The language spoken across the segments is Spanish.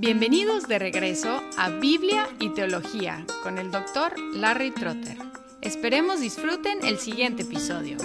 Bienvenidos de regreso a Biblia y Teología con el doctor Larry Trotter. Esperemos disfruten el siguiente episodio.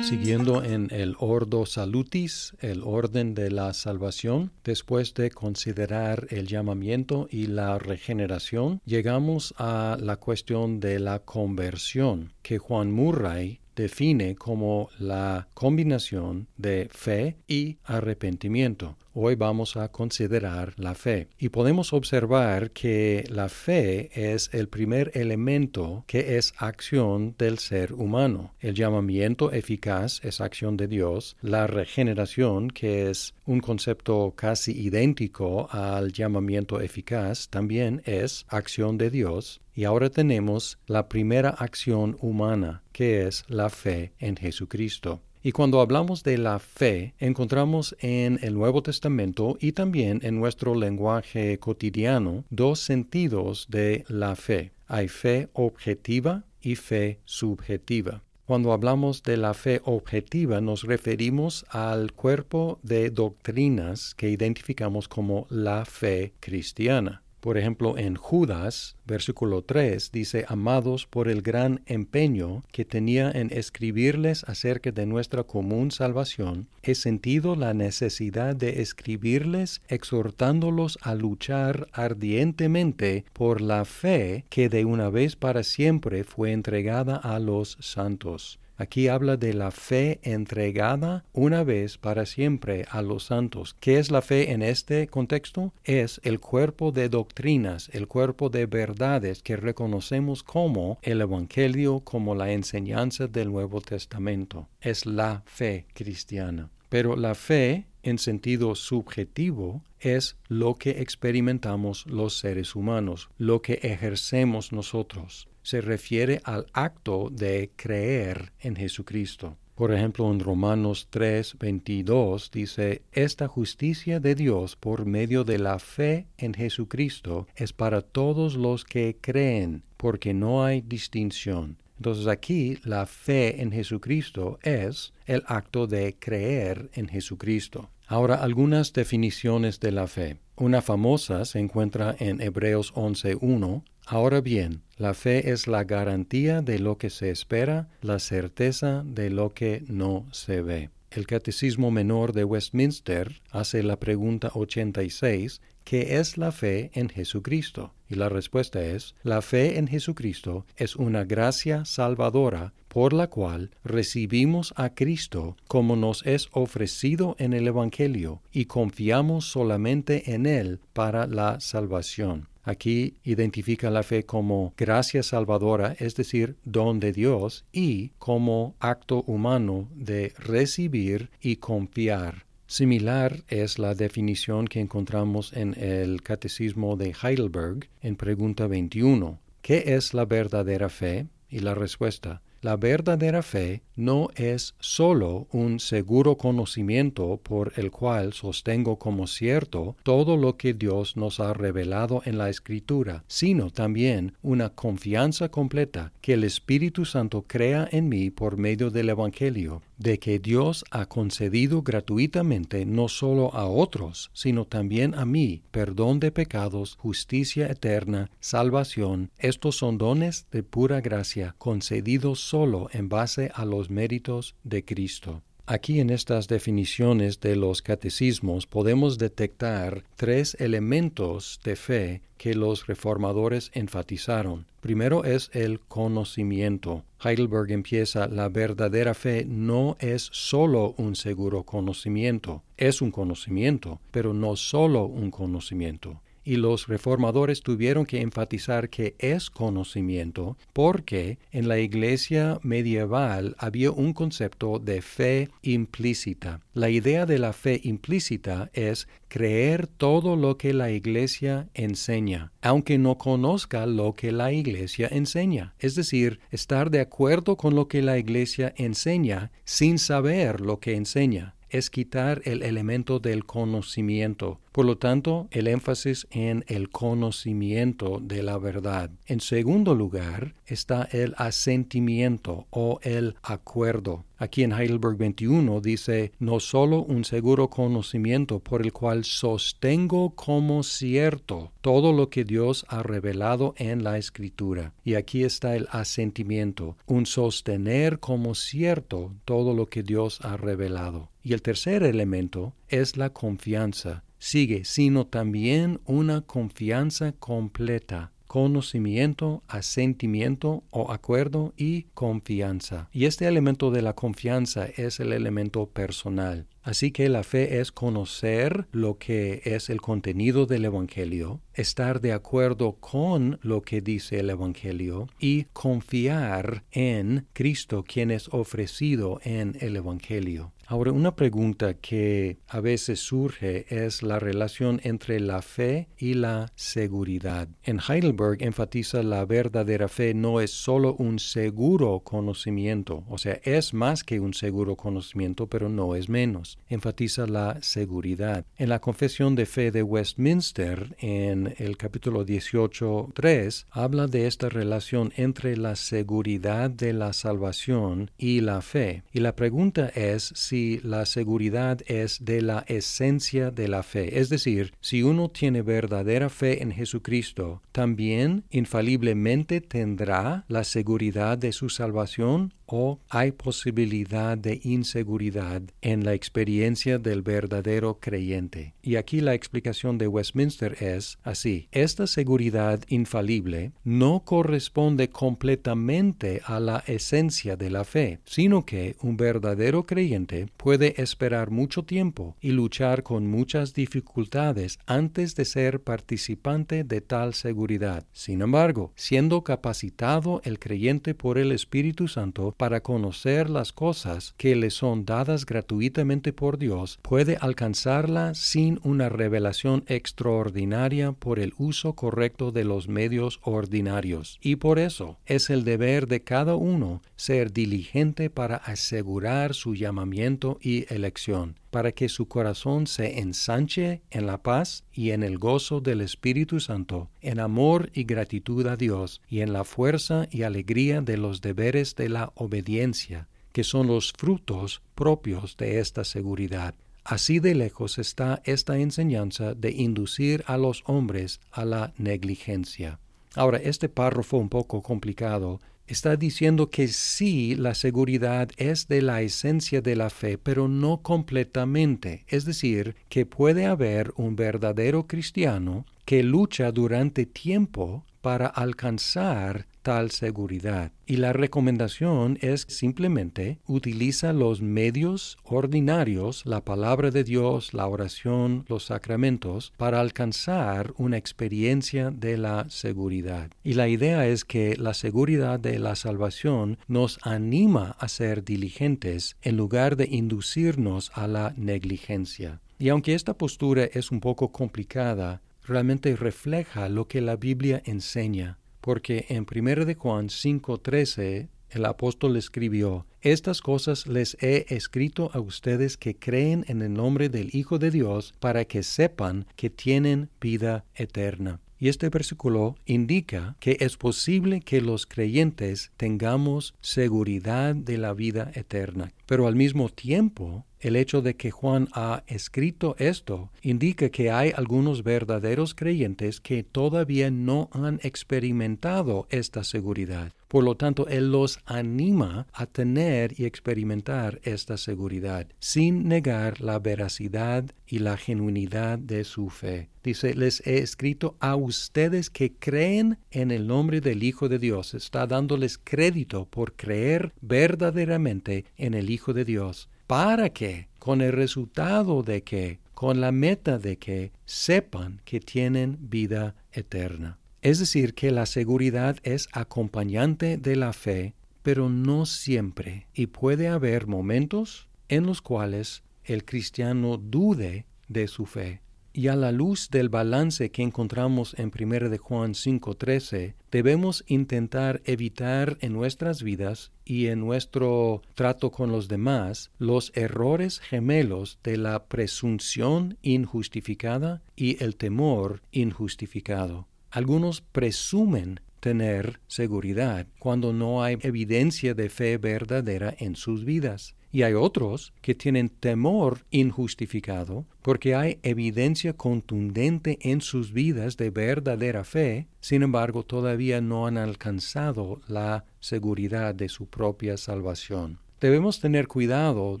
Siguiendo en el Ordo Salutis, el orden de la salvación, después de considerar el llamamiento y la regeneración, llegamos a la cuestión de la conversión, que Juan Murray define como la combinación de fe y arrepentimiento. Hoy vamos a considerar la fe y podemos observar que la fe es el primer elemento que es acción del ser humano. El llamamiento eficaz es acción de Dios. La regeneración, que es un concepto casi idéntico al llamamiento eficaz, también es acción de Dios. Y ahora tenemos la primera acción humana, que es la fe en Jesucristo. Y cuando hablamos de la fe, encontramos en el Nuevo Testamento y también en nuestro lenguaje cotidiano dos sentidos de la fe. Hay fe objetiva y fe subjetiva. Cuando hablamos de la fe objetiva nos referimos al cuerpo de doctrinas que identificamos como la fe cristiana. Por ejemplo, en Judas, versículo 3, dice, amados por el gran empeño que tenía en escribirles acerca de nuestra común salvación, he sentido la necesidad de escribirles exhortándolos a luchar ardientemente por la fe que de una vez para siempre fue entregada a los santos. Aquí habla de la fe entregada una vez para siempre a los santos. ¿Qué es la fe en este contexto? Es el cuerpo de doctrinas, el cuerpo de verdades que reconocemos como el Evangelio, como la enseñanza del Nuevo Testamento. Es la fe cristiana. Pero la fe, en sentido subjetivo, es lo que experimentamos los seres humanos, lo que ejercemos nosotros se refiere al acto de creer en Jesucristo. Por ejemplo, en Romanos 3, 22 dice, Esta justicia de Dios por medio de la fe en Jesucristo es para todos los que creen, porque no hay distinción. Entonces aquí la fe en Jesucristo es el acto de creer en Jesucristo. Ahora algunas definiciones de la fe. Una famosa se encuentra en Hebreos 11.1 Ahora bien, la fe es la garantía de lo que se espera, la certeza de lo que no se ve. El Catecismo Menor de Westminster hace la pregunta 86, ¿qué es la fe en Jesucristo? Y la respuesta es, la fe en Jesucristo es una gracia salvadora por la cual recibimos a Cristo como nos es ofrecido en el Evangelio y confiamos solamente en Él para la salvación. Aquí identifica la fe como gracia salvadora, es decir, don de Dios, y como acto humano de recibir y confiar. Similar es la definición que encontramos en el Catecismo de Heidelberg en pregunta 21. ¿Qué es la verdadera fe? Y la respuesta, la verdadera fe no es sólo un seguro conocimiento por el cual sostengo como cierto todo lo que Dios nos ha revelado en la Escritura, sino también una confianza completa que el Espíritu Santo crea en mí por medio del Evangelio, de que Dios ha concedido gratuitamente no solo a otros, sino también a mí, perdón de pecados, justicia eterna, salvación. Estos son dones de pura gracia, concedidos solo en base a los méritos de Cristo. Aquí en estas definiciones de los catecismos podemos detectar tres elementos de fe que los reformadores enfatizaron. Primero es el conocimiento. Heidelberg empieza, la verdadera fe no es solo un seguro conocimiento, es un conocimiento, pero no solo un conocimiento y los reformadores tuvieron que enfatizar que es conocimiento porque en la iglesia medieval había un concepto de fe implícita. La idea de la fe implícita es creer todo lo que la iglesia enseña, aunque no conozca lo que la iglesia enseña. Es decir, estar de acuerdo con lo que la iglesia enseña sin saber lo que enseña. Es quitar el elemento del conocimiento. Por lo tanto, el énfasis en el conocimiento de la verdad. En segundo lugar está el asentimiento o el acuerdo. Aquí en Heidelberg 21 dice, no solo un seguro conocimiento por el cual sostengo como cierto todo lo que Dios ha revelado en la escritura. Y aquí está el asentimiento, un sostener como cierto todo lo que Dios ha revelado. Y el tercer elemento es la confianza sigue, sino también una confianza completa conocimiento, asentimiento o acuerdo y confianza. Y este elemento de la confianza es el elemento personal. Así que la fe es conocer lo que es el contenido del Evangelio, estar de acuerdo con lo que dice el Evangelio y confiar en Cristo quien es ofrecido en el Evangelio. Ahora, una pregunta que a veces surge es la relación entre la fe y la seguridad. En Heidelberg enfatiza la verdadera fe no es solo un seguro conocimiento, o sea, es más que un seguro conocimiento, pero no es menos. Enfatiza la seguridad. En la Confesión de Fe de Westminster, en el capítulo 18.3, habla de esta relación entre la seguridad de la salvación y la fe. Y la pregunta es si la seguridad es de la esencia de la fe. Es decir, si uno tiene verdadera fe en Jesucristo, también infaliblemente tendrá la seguridad de su salvación o hay posibilidad de inseguridad en la experiencia del verdadero creyente. Y aquí la explicación de Westminster es así. Esta seguridad infalible no corresponde completamente a la esencia de la fe, sino que un verdadero creyente puede esperar mucho tiempo y luchar con muchas dificultades antes de ser participante de tal seguridad. Sin embargo, siendo capacitado el creyente por el Espíritu Santo para conocer las cosas que le son dadas gratuitamente por Dios, puede alcanzarla sin una revelación extraordinaria por el uso correcto de los medios ordinarios. Y por eso es el deber de cada uno ser diligente para asegurar su llamamiento y elección para que su corazón se ensanche en la paz y en el gozo del Espíritu Santo, en amor y gratitud a Dios, y en la fuerza y alegría de los deberes de la obediencia, que son los frutos propios de esta seguridad. Así de lejos está esta enseñanza de inducir a los hombres a la negligencia. Ahora, este párrafo un poco complicado está diciendo que sí, la seguridad es de la esencia de la fe, pero no completamente. Es decir, que puede haber un verdadero cristiano que lucha durante tiempo para alcanzar tal seguridad. Y la recomendación es simplemente utiliza los medios ordinarios, la palabra de Dios, la oración, los sacramentos, para alcanzar una experiencia de la seguridad. Y la idea es que la seguridad de la salvación nos anima a ser diligentes en lugar de inducirnos a la negligencia. Y aunque esta postura es un poco complicada, realmente refleja lo que la Biblia enseña, porque en 1 de Juan 5:13 el apóstol escribió, Estas cosas les he escrito a ustedes que creen en el nombre del Hijo de Dios para que sepan que tienen vida eterna. Y este versículo indica que es posible que los creyentes tengamos seguridad de la vida eterna, pero al mismo tiempo el hecho de que Juan ha escrito esto indica que hay algunos verdaderos creyentes que todavía no han experimentado esta seguridad. Por lo tanto, Él los anima a tener y experimentar esta seguridad, sin negar la veracidad y la genuinidad de su fe. Dice, les he escrito a ustedes que creen en el nombre del Hijo de Dios. Está dándoles crédito por creer verdaderamente en el Hijo de Dios para que, con el resultado de que, con la meta de que sepan que tienen vida eterna. Es decir, que la seguridad es acompañante de la fe, pero no siempre, y puede haber momentos en los cuales el cristiano dude de su fe. Y a la luz del balance que encontramos en 1 de Juan 5:13, debemos intentar evitar en nuestras vidas y en nuestro trato con los demás los errores gemelos de la presunción injustificada y el temor injustificado. Algunos presumen tener seguridad cuando no hay evidencia de fe verdadera en sus vidas. Y hay otros que tienen temor injustificado porque hay evidencia contundente en sus vidas de verdadera fe, sin embargo todavía no han alcanzado la seguridad de su propia salvación. Debemos tener cuidado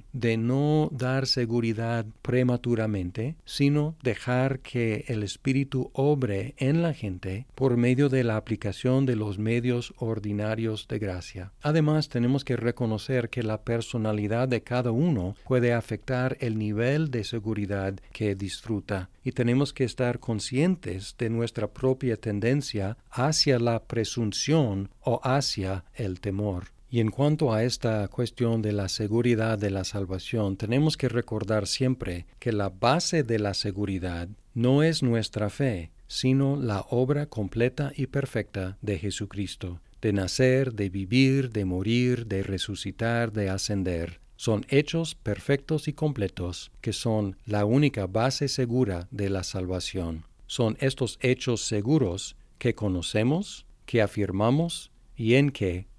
de no dar seguridad prematuramente, sino dejar que el Espíritu obre en la gente por medio de la aplicación de los medios ordinarios de gracia. Además, tenemos que reconocer que la personalidad de cada uno puede afectar el nivel de seguridad que disfruta y tenemos que estar conscientes de nuestra propia tendencia hacia la presunción o hacia el temor. Y en cuanto a esta cuestión de la seguridad de la salvación, tenemos que recordar siempre que la base de la seguridad no es nuestra fe, sino la obra completa y perfecta de Jesucristo, de nacer, de vivir, de morir, de resucitar, de ascender. Son hechos perfectos y completos que son la única base segura de la salvación. Son estos hechos seguros que conocemos, que afirmamos y en que